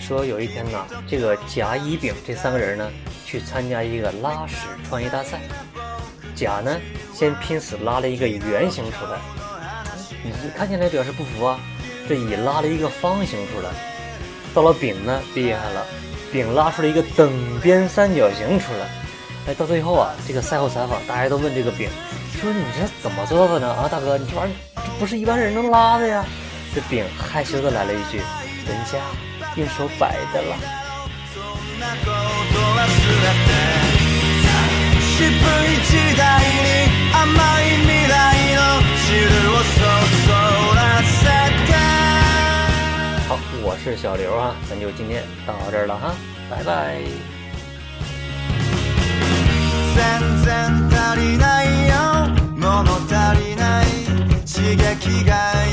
说有一天呢，这个甲、乙、丙这三个人呢，去参加一个拉屎穿衣大赛。甲呢，先拼死拉了一个圆形出来，乙看起来表示不服啊。这乙拉了一个方形出来，到了丙呢，厉害了，丙拉出了一个等边三角形出来。哎，到最后啊，这个赛后采访，大家都问这个丙，说你这怎么做的呢？啊，大哥，你这玩意儿不是一般人能拉的呀。这丙害羞的来了一句，人家用手摆的了。好，我是小刘啊，咱就今天到这儿了哈，拜拜。全然足りないよ物足りない刺激がよ